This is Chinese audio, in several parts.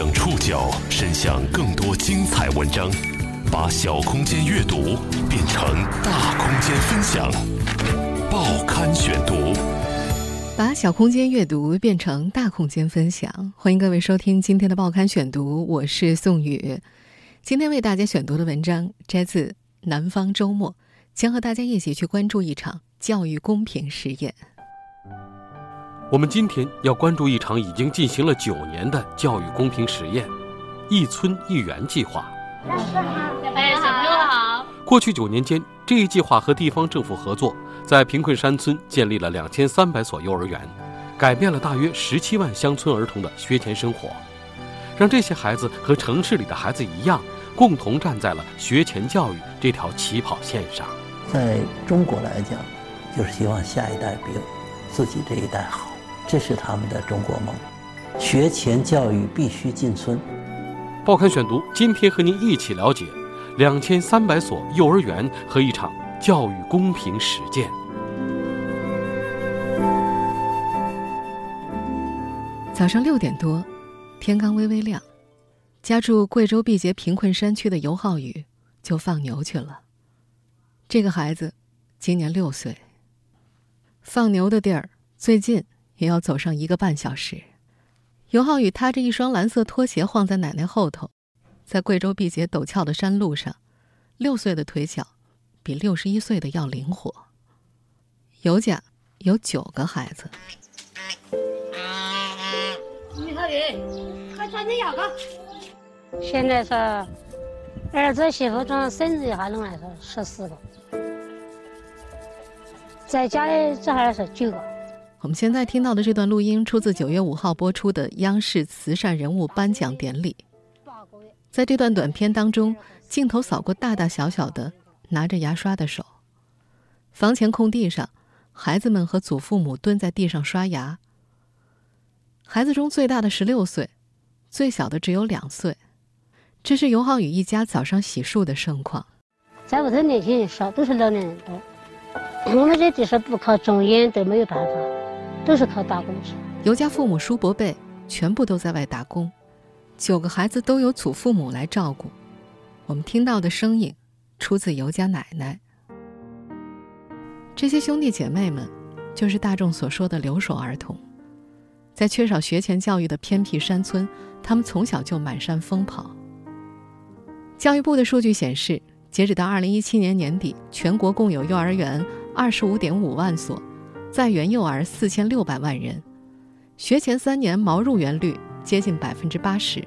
将触角伸向更多精彩文章，把小空间阅读变成大空间分享。报刊选读，把小空间阅读变成大空间分享。欢迎各位收听今天的报刊选读，我是宋宇。今天为大家选读的文章摘自《南方周末》，将和大家一起去关注一场教育公平实验。我们今天要关注一场已经进行了九年的教育公平实验——一村一园计划。老师好，小朋友好！过去九年间，这一计划和地方政府合作，在贫困山村建立了两千三百所幼儿园，改变了大约十七万乡村儿童的学前生活，让这些孩子和城市里的孩子一样，共同站在了学前教育这条起跑线上。在中国来讲，就是希望下一代比自己这一代好。这是他们的中国梦，学前教育必须进村。报刊选读，今天和您一起了解两千三百所幼儿园和一场教育公平实践。早上六点多，天刚微微亮，家住贵州毕节贫困山区的尤浩宇就放牛去了。这个孩子今年六岁，放牛的地儿最近。也要走上一个半小时。尤浩宇踏着一双蓝色拖鞋晃在奶奶后头，在贵州毕节陡峭的山路上，六岁的腿脚比六十一岁的要灵活。尤家有九个孩子。于浩宇，快穿点牙膏。现在是儿子媳妇装生日一下弄来说十四个，在家里这还是九个。我们现在听到的这段录音出自九月五号播出的央视慈善人物颁奖典礼。在这段短片当中，镜头扫过大大小小的拿着牙刷的手。房前空地上，孩子们和祖父母蹲在地上刷牙。孩子中最大的十六岁，最小的只有两岁。这是尤浩宇一家早上洗漱的盛况。在屋头年轻人少，都是老年人多。我们这地是不靠种烟都没有办法。都是靠打工吃。尤家父母叔伯辈全部都在外打工，九个孩子都由祖父母来照顾。我们听到的声音出自尤家奶奶。这些兄弟姐妹们，就是大众所说的留守儿童，在缺少学前教育的偏僻山村，他们从小就满山疯跑。教育部的数据显示，截止到二零一七年年底，全国共有幼儿园二十五点五万所。在园幼儿四千六百万人，学前三年毛入园率接近百分之八十，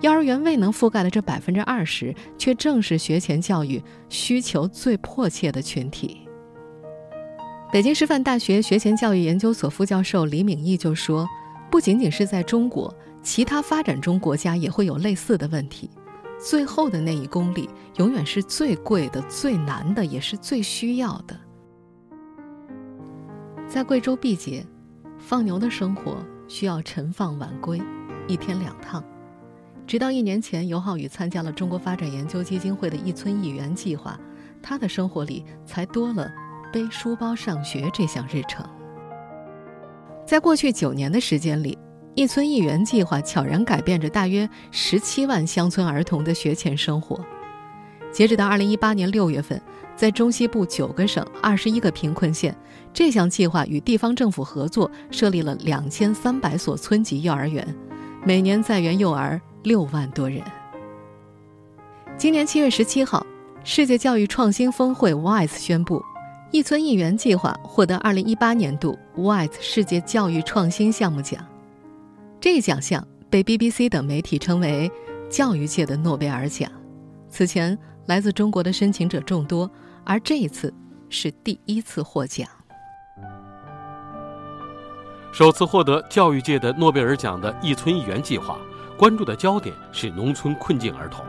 幼儿园未能覆盖的这百分之二十，却正是学前教育需求最迫切的群体。北京师范大学学前教育研究所副教授李敏义就说：“不仅仅是在中国，其他发展中国家也会有类似的问题。最后的那一公里，永远是最贵的、最难的，也是最需要的。”在贵州毕节，放牛的生活需要晨放晚归，一天两趟。直到一年前，尤浩宇参加了中国发展研究基金会的一村一园计划，他的生活里才多了背书包上学这项日程。在过去九年的时间里，一村一园计划悄然改变着大约十七万乡村儿童的学前生活。截止到二零一八年六月份。在中西部九个省、二十一个贫困县，这项计划与地方政府合作，设立了两千三百所村级幼儿园，每年在园幼儿六万多人。今年七月十七号，世界教育创新峰会 WISE 宣布，一村一园计划获得二零一八年度 WISE 世界教育创新项目奖。这一奖项被 BBC 等媒体称为“教育界的诺贝尔奖”。此前，来自中国的申请者众多。而这一次是第一次获奖。首次获得教育界的诺贝尔奖的一村一园计划，关注的焦点是农村困境儿童。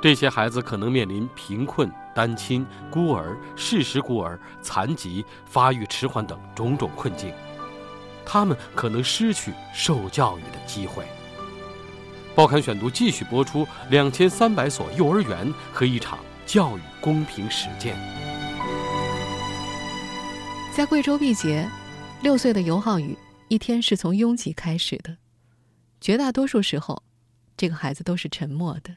这些孩子可能面临贫困、单亲、孤儿、事实孤儿、残疾、发育迟缓等种种困境，他们可能失去受教育的机会。报刊选读继续播出：两千三百所幼儿园和一场。教育公平实践，在贵州毕节，六岁的尤浩宇一天是从拥挤开始的。绝大多数时候，这个孩子都是沉默的。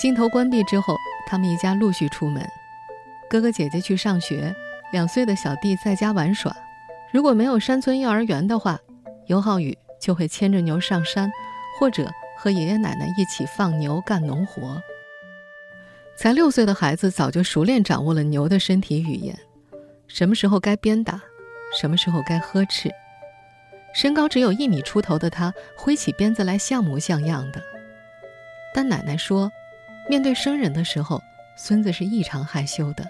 镜头关闭之后，他们一家陆续出门，哥哥姐姐去上学，两岁的小弟在家玩耍。如果没有山村幼儿园的话，尤浩宇就会牵着牛上山，或者和爷爷奶奶一起放牛干农活。才六岁的孩子早就熟练掌握了牛的身体语言，什么时候该鞭打，什么时候该呵斥。身高只有一米出头的他，挥起鞭子来像模像样的。但奶奶说，面对生人的时候，孙子是异常害羞的。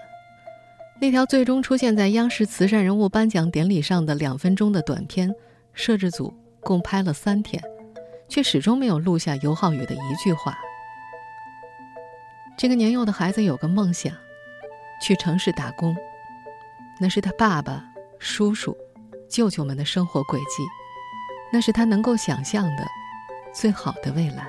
那条最终出现在央视慈善人物颁奖典礼上的两分钟的短片，摄制组共拍了三天，却始终没有录下尤浩宇的一句话。这个年幼的孩子有个梦想，去城市打工，那是他爸爸、叔叔。舅舅们的生活轨迹，那是他能够想象的最好的未来。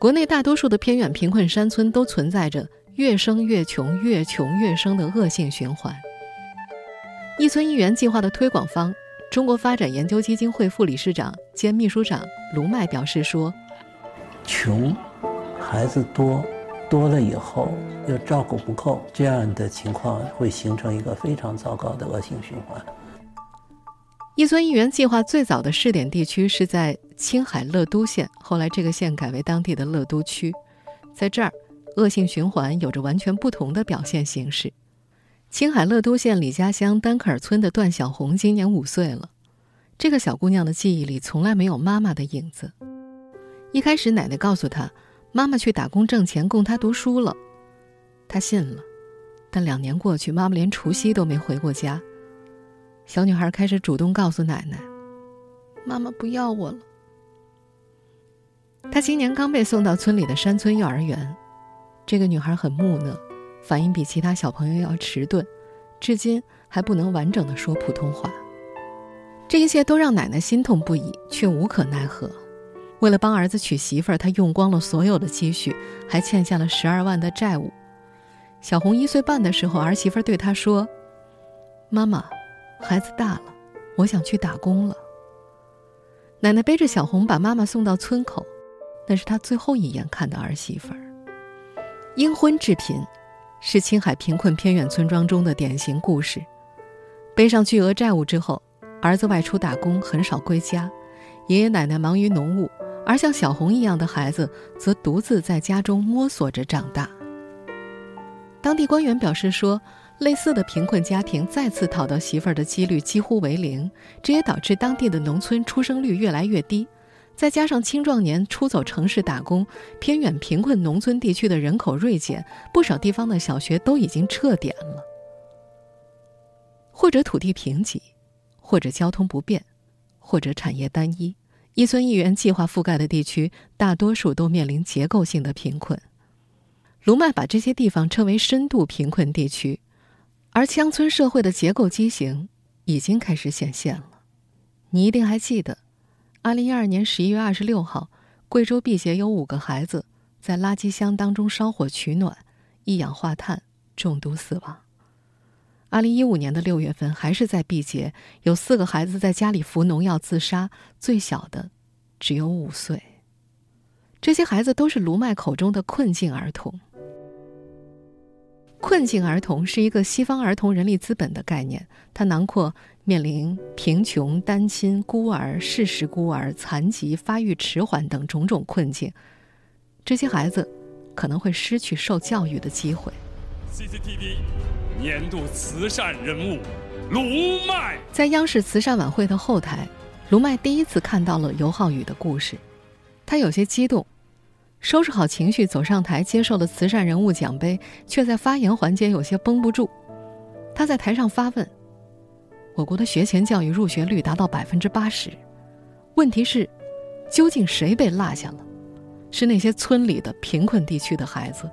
国内大多数的偏远贫困山村都存在着越生越穷、越穷越生的恶性循环。一村一园计划的推广方、中国发展研究基金会副理事长兼秘书长卢麦表示说：“穷，孩子多。”多了以后又照顾不够，这样的情况会形成一个非常糟糕的恶性循环。一村一园计划最早的试点地区是在青海乐都县，后来这个县改为当地的乐都区。在这儿，恶性循环有着完全不同的表现形式。青海乐都县李家乡丹克尔村的段小红今年五岁了，这个小姑娘的记忆里从来没有妈妈的影子。一开始，奶奶告诉她。妈妈去打工挣钱供他读书了，他信了。但两年过去，妈妈连除夕都没回过家。小女孩开始主动告诉奶奶：“妈妈不要我了。”她今年刚被送到村里的山村幼儿园。这个女孩很木讷，反应比其他小朋友要迟钝，至今还不能完整的说普通话。这一切都让奶奶心痛不已，却无可奈何。为了帮儿子娶媳妇儿，他用光了所有的积蓄，还欠下了十二万的债务。小红一岁半的时候，儿媳妇对他说：“妈妈，孩子大了，我想去打工了。”奶奶背着小红把妈妈送到村口，那是她最后一眼看到儿媳妇儿。因婚致贫，是青海贫困偏远村庄中的典型故事。背上巨额债务之后，儿子外出打工，很少归家，爷爷奶奶忙于农务。而像小红一样的孩子，则独自在家中摸索着长大。当地官员表示说，类似的贫困家庭再次讨到媳妇儿的几率几乎为零，这也导致当地的农村出生率越来越低。再加上青壮年出走城市打工，偏远贫困农村地区的人口锐减，不少地方的小学都已经撤点了。或者土地贫瘠，或者交通不便，或者产业单一。一村一园计划覆盖的地区，大多数都面临结构性的贫困。卢麦把这些地方称为深度贫困地区，而乡村社会的结构畸形已经开始显现了。你一定还记得，二零一二年十一月二十六号，贵州毕节有五个孩子在垃圾箱当中烧火取暖，一氧化碳中毒死亡。二零一五年的六月份，还是在毕节，有四个孩子在家里服农药自杀，最小的只有五岁。这些孩子都是卢麦口中的困境儿童。困境儿童是一个西方儿童人力资本的概念，它囊括面临贫穷、单亲、孤儿、事实孤儿、残疾、发育迟缓等种种困境。这些孩子可能会失去受教育的机会。CCTV。年度慈善人物卢麦在央视慈善晚会的后台，卢麦第一次看到了尤浩宇的故事，他有些激动，收拾好情绪走上台接受了慈善人物奖杯，却在发言环节有些绷不住。他在台上发问：“我国的学前教育入学率达到百分之八十，问题是，究竟谁被落下了？是那些村里的贫困地区的孩子？”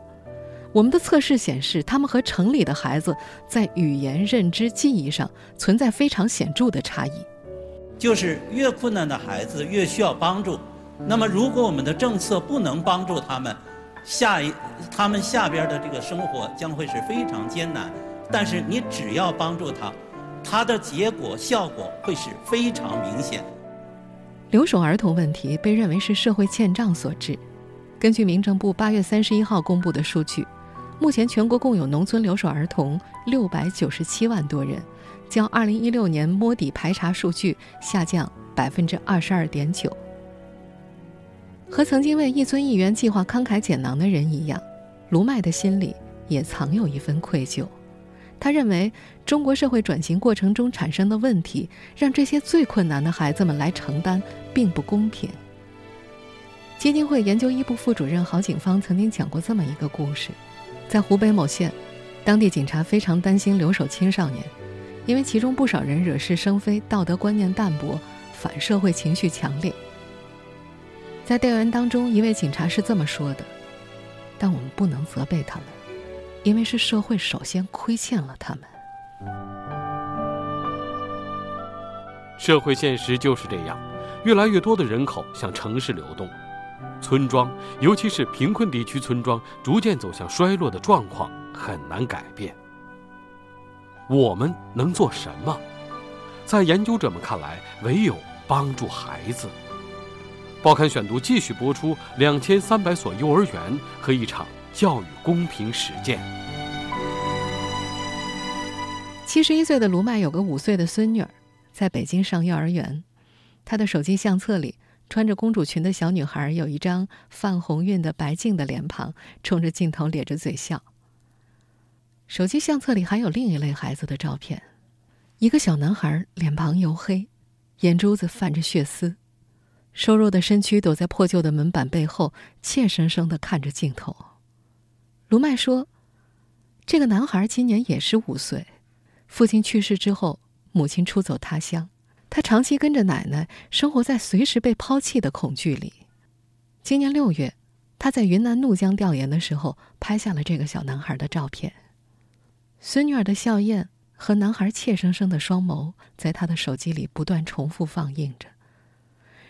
我们的测试显示，他们和城里的孩子在语言、认知、记忆上存在非常显著的差异。就是越困难的孩子越需要帮助。那么，如果我们的政策不能帮助他们，下一他们下边的这个生活将会是非常艰难。但是，你只要帮助他，他的结果效果会是非常明显。留守儿童问题被认为是社会欠账所致。根据民政部八月三十一号公布的数据，目前全国共有农村留守儿童六百九十七万多人，较二零一六年摸底排查数据下降百分之二十二点九。和曾经为“一村一园”计划慷慨解囊的人一样，卢麦的心里也藏有一份愧疚。他认为，中国社会转型过程中产生的问题，让这些最困难的孩子们来承担，并不公平。基金会研究一部副主任郝景芳曾经讲过这么一个故事：在湖北某县，当地警察非常担心留守青少年，因为其中不少人惹是生非，道德观念淡薄，反社会情绪强烈。在调研当中，一位警察是这么说的：“但我们不能责备他们，因为是社会首先亏欠了他们。社会现实就是这样，越来越多的人口向城市流动，村庄，尤其是贫困地区村庄，逐渐走向衰落的状况很难改变。我们能做什么？在研究者们看来，唯有帮助孩子。”报刊选读继续播出两千三百所幼儿园和一场教育公平实践。七十一岁的卢麦有个五岁的孙女儿，在北京上幼儿园。她的手机相册里，穿着公主裙的小女孩有一张泛红晕的白净的脸庞，冲着镜头咧着嘴笑。手机相册里还有另一类孩子的照片，一个小男孩脸庞黝黑，眼珠子泛着血丝。瘦弱的身躯躲在破旧的门板背后，怯生生的看着镜头。卢麦说：“这个男孩今年也是五岁，父亲去世之后，母亲出走他乡，他长期跟着奶奶，生活在随时被抛弃的恐惧里。今年六月，他在云南怒江调研的时候，拍下了这个小男孩的照片。孙女儿的笑靥和男孩怯生生的双眸，在他的手机里不断重复放映着。”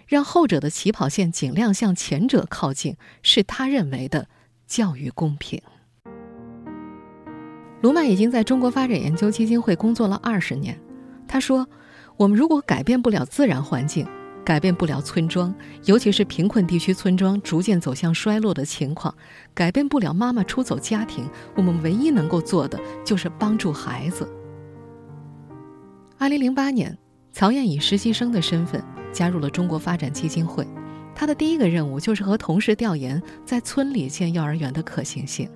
让后者的起跑线尽量向前者靠近，是他认为的教育公平。卢曼已经在中国发展研究基金会工作了二十年。他说：“我们如果改变不了自然环境，改变不了村庄，尤其是贫困地区村庄逐渐走向衰落的情况，改变不了妈妈出走家庭，我们唯一能够做的就是帮助孩子。”二零零八年，曹燕以实习生的身份。加入了中国发展基金会，她的第一个任务就是和同事调研在村里建幼儿园的可行性。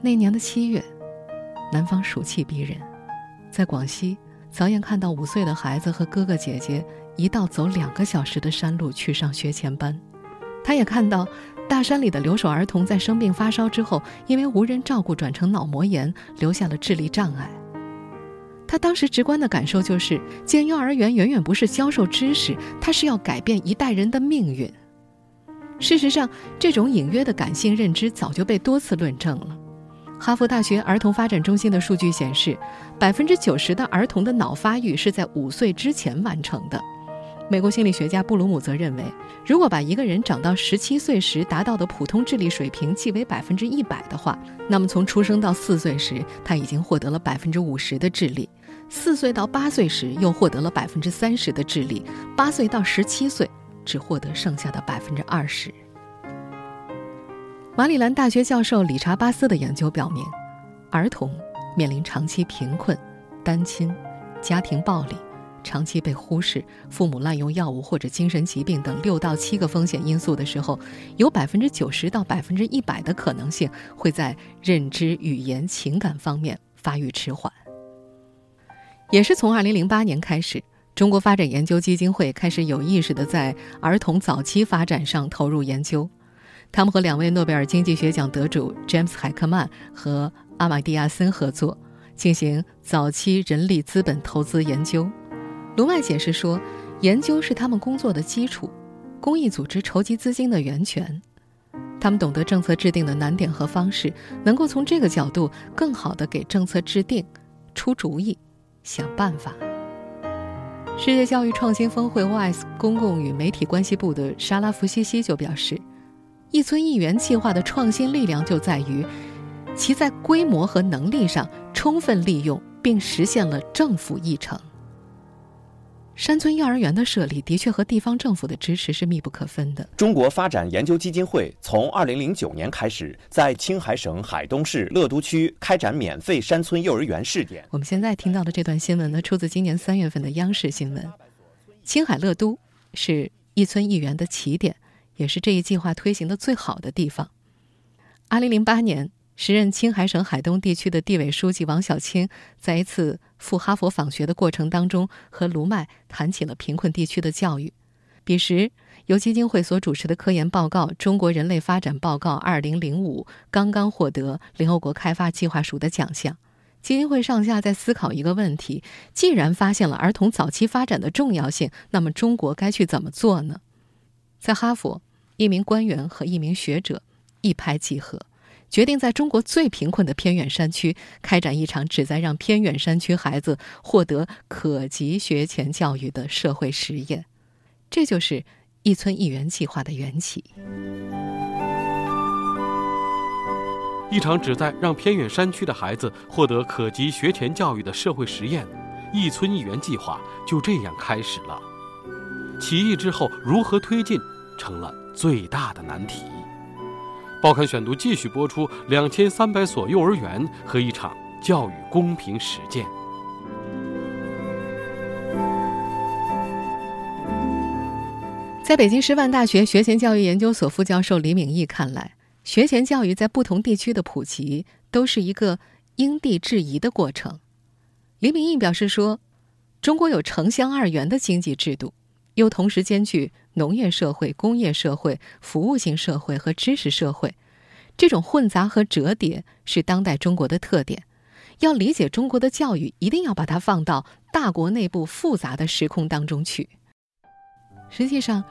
那年的七月，南方暑气逼人，在广西，早燕看到五岁的孩子和哥哥姐姐一道走两个小时的山路去上学前班，他也看到大山里的留守儿童在生病发烧之后，因为无人照顾转成脑膜炎，留下了智力障碍。他当时直观的感受就是，建幼儿园远远不是教授知识，它是要改变一代人的命运。事实上，这种隐约的感性认知早就被多次论证了。哈佛大学儿童发展中心的数据显示，百分之九十的儿童的脑发育是在五岁之前完成的。美国心理学家布鲁姆则认为，如果把一个人长到十七岁时达到的普通智力水平记为百分之一百的话，那么从出生到四岁时，他已经获得了百分之五十的智力。四岁到八岁时，又获得了百分之三十的智力；八岁到十七岁，只获得剩下的百分之二十。马里兰大学教授理查巴斯的研究表明，儿童面临长期贫困、单亲、家庭暴力、长期被忽视、父母滥用药物或者精神疾病等六到七个风险因素的时候，有百分之九十到百分之一百的可能性会在认知、语言、情感方面发育迟缓。也是从2008年开始，中国发展研究基金会开始有意识地在儿童早期发展上投入研究。他们和两位诺贝尔经济学奖得主詹姆斯·海克曼和阿马蒂亚森合作，进行早期人力资本投资研究。卢麦解释说，研究是他们工作的基础，公益组织筹集资金的源泉。他们懂得政策制定的难点和方式，能够从这个角度更好地给政策制定出主意。想办法。世界教育创新峰会 WISE 公共与媒体关系部的沙拉弗西西就表示，一村一园计划的创新力量就在于，其在规模和能力上充分利用并实现了政府议程。山村幼儿园的设立的确和地方政府的支持是密不可分的。中国发展研究基金会从二零零九年开始，在青海省海东市乐都区开展免费山村幼儿园试点。我们现在听到的这段新闻呢，出自今年三月份的央视新闻。青海乐都是一村一园的起点，也是这一计划推行的最好的地方。2008年。时任青海省海东地区的地委书记王小青，在一次赴哈佛访学的过程当中，和卢麦谈起了贫困地区的教育。彼时，由基金会所主持的科研报告《中国人类发展报告2005》刚刚获得联合国开发计划署的奖项。基金会上下在思考一个问题：既然发现了儿童早期发展的重要性，那么中国该去怎么做呢？在哈佛，一名官员和一名学者一拍即合。决定在中国最贫困的偏远山区开展一场旨在让偏远山区孩子获得可及学前教育的社会实验，这就是“一村一园”计划的缘起。一场旨在让偏远山区的孩子获得可及学前教育的社会实验，“一村一园”计划就这样开始了。起义之后如何推进，成了最大的难题。报刊选读继续播出：两千三百所幼儿园和一场教育公平实践。在北京师范大学学前教育研究所副教授李敏义看来，学前教育在不同地区的普及都是一个因地制宜的过程。李敏义表示说：“中国有城乡二元的经济制度。”又同时兼具农业社会、工业社会、服务性社会和知识社会，这种混杂和折叠是当代中国的特点。要理解中国的教育，一定要把它放到大国内部复杂的时空当中去。实际上，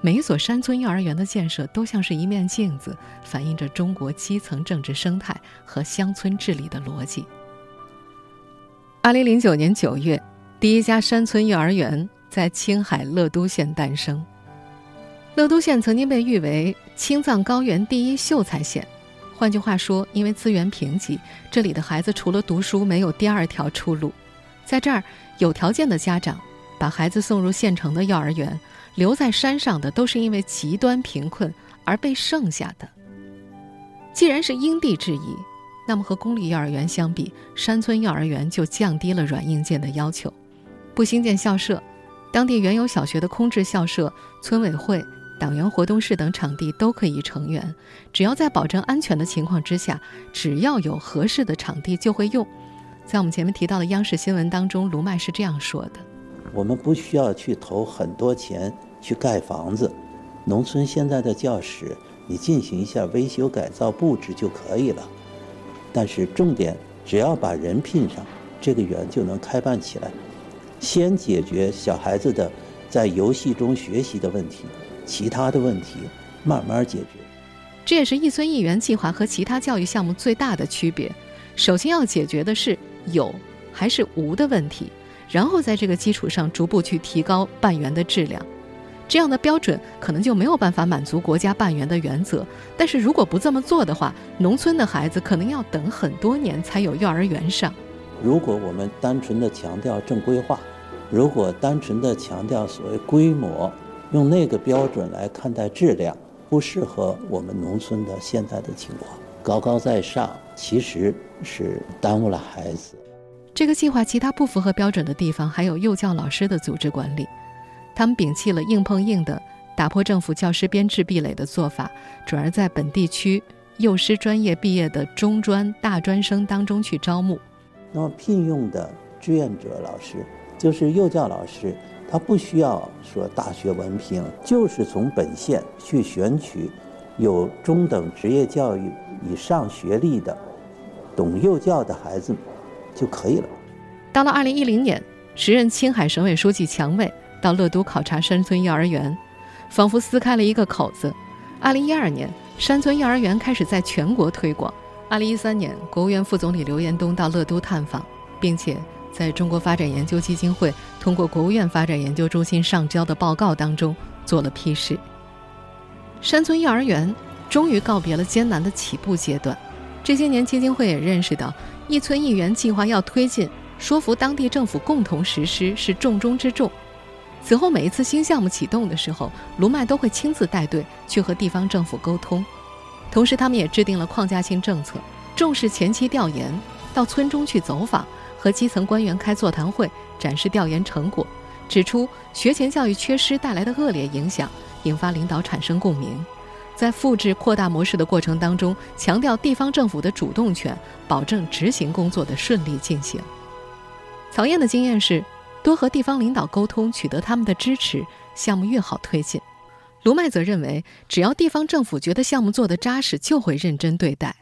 每一所山村幼儿园的建设都像是一面镜子，反映着中国基层政治生态和乡村治理的逻辑。二零零九年九月，第一家山村幼儿园。在青海乐都县诞生。乐都县曾经被誉为青藏高原第一秀才县，换句话说，因为资源贫瘠，这里的孩子除了读书没有第二条出路。在这儿，有条件的家长把孩子送入县城的幼儿园，留在山上的都是因为极端贫困而被剩下的。既然是因地制宜，那么和公立幼儿园相比，山村幼儿园就降低了软硬件的要求，不兴建校舍。当地原有小学的空置校舍、村委会、党员活动室等场地都可以成员，只要在保证安全的情况之下，只要有合适的场地就会用。在我们前面提到的央视新闻当中，卢麦是这样说的：“我们不需要去投很多钱去盖房子，农村现在的教室，你进行一下维修改造布置就可以了。但是重点，只要把人聘上，这个园就能开办起来。”先解决小孩子的在游戏中学习的问题，其他的问题慢慢解决。这也是一村一园计划和其他教育项目最大的区别。首先要解决的是有还是无的问题，然后在这个基础上逐步去提高办园的质量。这样的标准可能就没有办法满足国家办园的原则。但是如果不这么做的话，农村的孩子可能要等很多年才有幼儿园上。如果我们单纯的强调正规化，如果单纯的强调所谓规模，用那个标准来看待质量，不适合我们农村的现在的情况。高高在上其实是耽误了孩子。这个计划其他不符合标准的地方，还有幼教老师的组织管理。他们摒弃了硬碰硬的打破政府教师编制壁垒的做法，转而在本地区幼师专业毕业的中专、大专生当中去招募。那么聘用的志愿者老师。就是幼教老师，他不需要说大学文凭，就是从本县去选取有中等职业教育以上学历的、懂幼教的孩子就可以了。到了二零一零年，时任青海省委书记强卫到乐都考察山村幼儿园，仿佛撕开了一个口子。二零一二年，山村幼儿园开始在全国推广。二零一三年，国务院副总理刘延东到乐都探访，并且。在中国发展研究基金会通过国务院发展研究中心上交的报告当中做了批示。山村幼儿园终于告别了艰难的起步阶段。这些年，基金会也认识到，一村一园计划要推进，说服当地政府共同实施是重中之重。此后每一次新项目启动的时候，卢麦都会亲自带队去和地方政府沟通，同时他们也制定了框架性政策，重视前期调研，到村中去走访，和基层官员开座谈会，展示调研成果，指出学前教育缺失带来的恶劣影响，引发领导产生共鸣。在复制扩大模式的过程当中，强调地方政府的主动权，保证执行工作的顺利进行。曹燕的经验是，多和地方领导沟通，取得他们的支持，项目越好推进。卢麦则认为，只要地方政府觉得项目做得扎实，就会认真对待。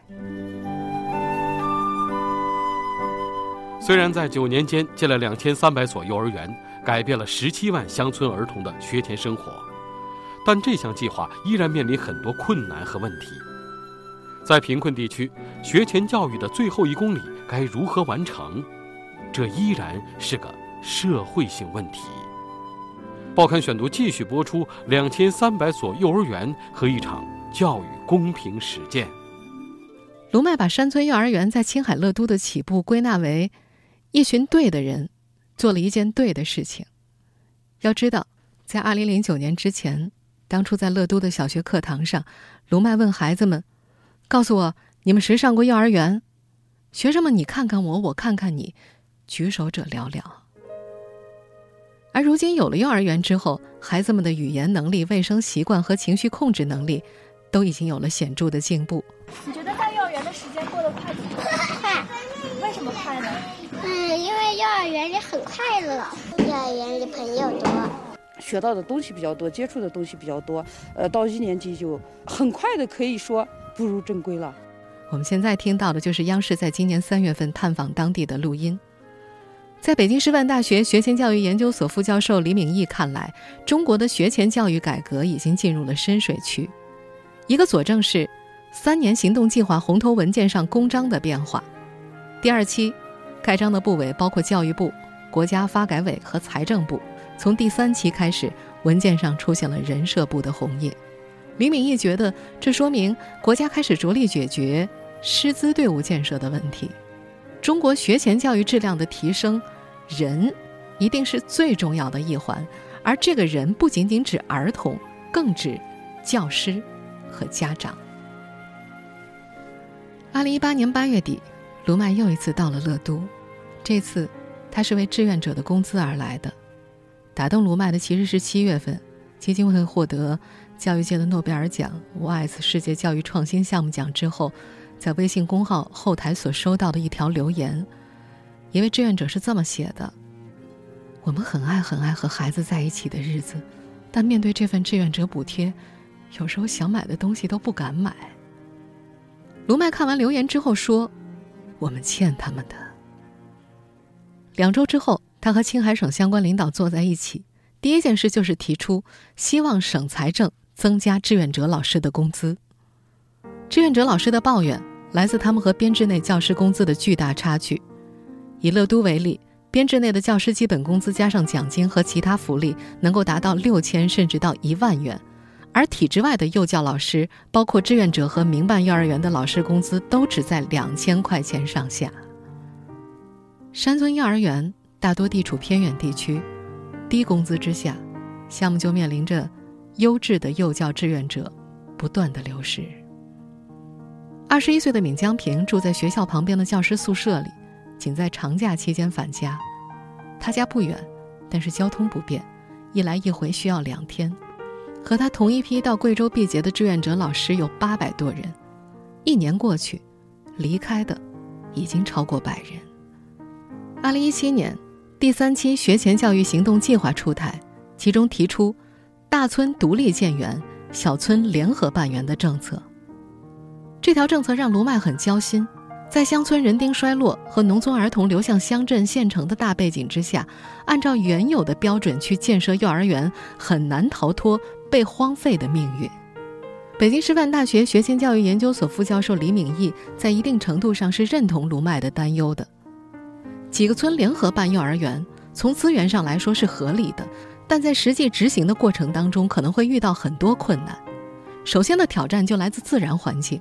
虽然在九年间建了两千三百所幼儿园，改变了十七万乡村儿童的学前生活。但这项计划依然面临很多困难和问题。在贫困地区，学前教育的最后一公里该如何完成？这依然是个社会性问题。报刊选读继续播出：两千三百所幼儿园和一场教育公平实践。卢麦把山村幼儿园在青海乐都的起步归纳为一群对的人做了一件对的事情。要知道，在二零零九年之前。当初在乐都的小学课堂上，卢麦问孩子们：“告诉我，你们谁上过幼儿园？”学生们你看看我，我看看你，举手者寥寥。而如今有了幼儿园之后，孩子们的语言能力、卫生习惯和情绪控制能力，都已经有了显著的进步。你觉得在幼儿园的时间过得快不快？快。为什么快呢？嗯，因为幼儿园里很快乐，幼儿园里朋友多。学到的东西比较多，接触的东西比较多，呃，到一年级就很快的可以说步入正规了。我们现在听到的就是央视在今年三月份探访当地的录音。在北京师范大学学前教育研究所副教授李敏义看来，中国的学前教育改革已经进入了深水区。一个佐证是三年行动计划红头文件上公章的变化。第二期盖章的部委包括教育部、国家发改委和财政部。从第三期开始，文件上出现了人社部的红印。李敏义觉得，这说明国家开始着力解决师资队伍建设的问题。中国学前教育质量的提升，人一定是最重要的一环，而这个人不仅仅指儿童，更指教师和家长。二零一八年八月底，卢麦又一次到了乐都，这次他是为志愿者的工资而来的。打动卢麦的其实是七月份，基金会获得教育界的诺贝尔奖 WISE 世界教育创新项目奖之后，在微信公号后台所收到的一条留言。一位志愿者是这么写的：“我们很爱很爱和孩子在一起的日子，但面对这份志愿者补贴，有时候想买的东西都不敢买。”卢麦看完留言之后说：“我们欠他们的。”两周之后。他和青海省相关领导坐在一起，第一件事就是提出希望省财政增加志愿者老师的工资。志愿者老师的抱怨来自他们和编制内教师工资的巨大差距。以乐都为例，编制内的教师基本工资加上奖金和其他福利，能够达到六千甚至到一万元，而体制外的幼教老师，包括志愿者和民办幼儿园的老师工资，都只在两千块钱上下。山村幼儿园。大多地处偏远地区，低工资之下，项目就面临着优质的幼教志愿者不断的流失。二十一岁的闵江平住在学校旁边的教师宿舍里，仅在长假期间返家。他家不远，但是交通不便，一来一回需要两天。和他同一批到贵州毕节的志愿者老师有八百多人，一年过去，离开的已经超过百人。二零一七年。第三期学前教育行动计划出台，其中提出大村独立建园、小村联合办园的政策。这条政策让卢麦很焦心，在乡村人丁衰落和农村儿童流向乡镇县城的大背景之下，按照原有的标准去建设幼儿园，很难逃脱被荒废的命运。北京师范大学学前教育研究所副教授李敏义在一定程度上是认同卢麦的担忧的。几个村联合办幼儿园，从资源上来说是合理的，但在实际执行的过程当中，可能会遇到很多困难。首先的挑战就来自自然环境，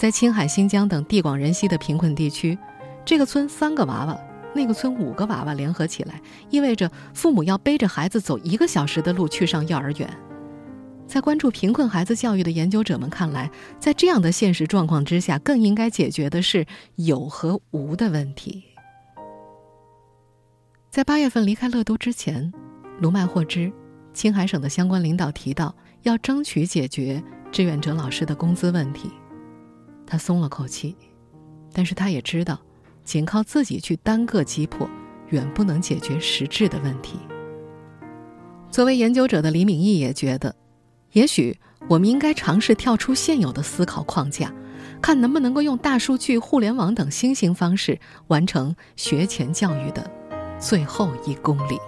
在青海、新疆等地广人稀的贫困地区，这个村三个娃娃那个村五个娃娃联合起来，意味着父母要背着孩子走一个小时的路去上幼儿园。在关注贫困孩子教育的研究者们看来，在这样的现实状况之下，更应该解决的是有和无的问题。在八月份离开乐都之前，卢麦获知，青海省的相关领导提到要争取解决志愿者老师的工资问题，他松了口气，但是他也知道，仅靠自己去单个击破，远不能解决实质的问题。作为研究者的李敏义也觉得。也许我们应该尝试跳出现有的思考框架，看能不能够用大数据、互联网等新型方式完成学前教育的最后一公里。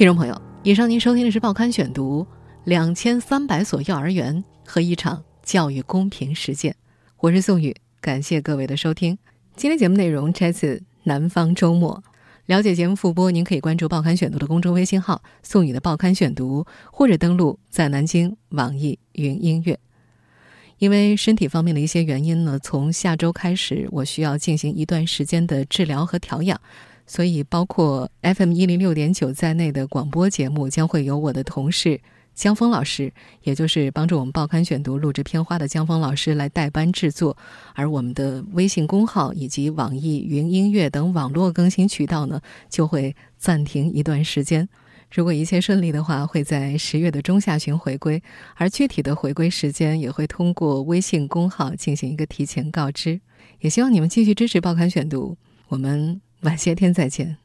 听众朋友，以上您收听的是《报刊选读》，两千三百所幼儿园和一场。教育公平实践，我是宋宇，感谢各位的收听。今天节目内容摘自《南方周末》。了解节目复播，您可以关注《报刊选读》的公众微信号“宋宇的报刊选读”，或者登录在南京网易云音乐。因为身体方面的一些原因呢，从下周开始，我需要进行一段时间的治疗和调养，所以包括 FM 一零六点九在内的广播节目将会由我的同事。江峰老师，也就是帮助我们报刊选读录制片花的江峰老师来代班制作，而我们的微信公号以及网易云音乐等网络更新渠道呢，就会暂停一段时间。如果一切顺利的话，会在十月的中下旬回归，而具体的回归时间也会通过微信公号进行一个提前告知。也希望你们继续支持报刊选读，我们晚些天再见。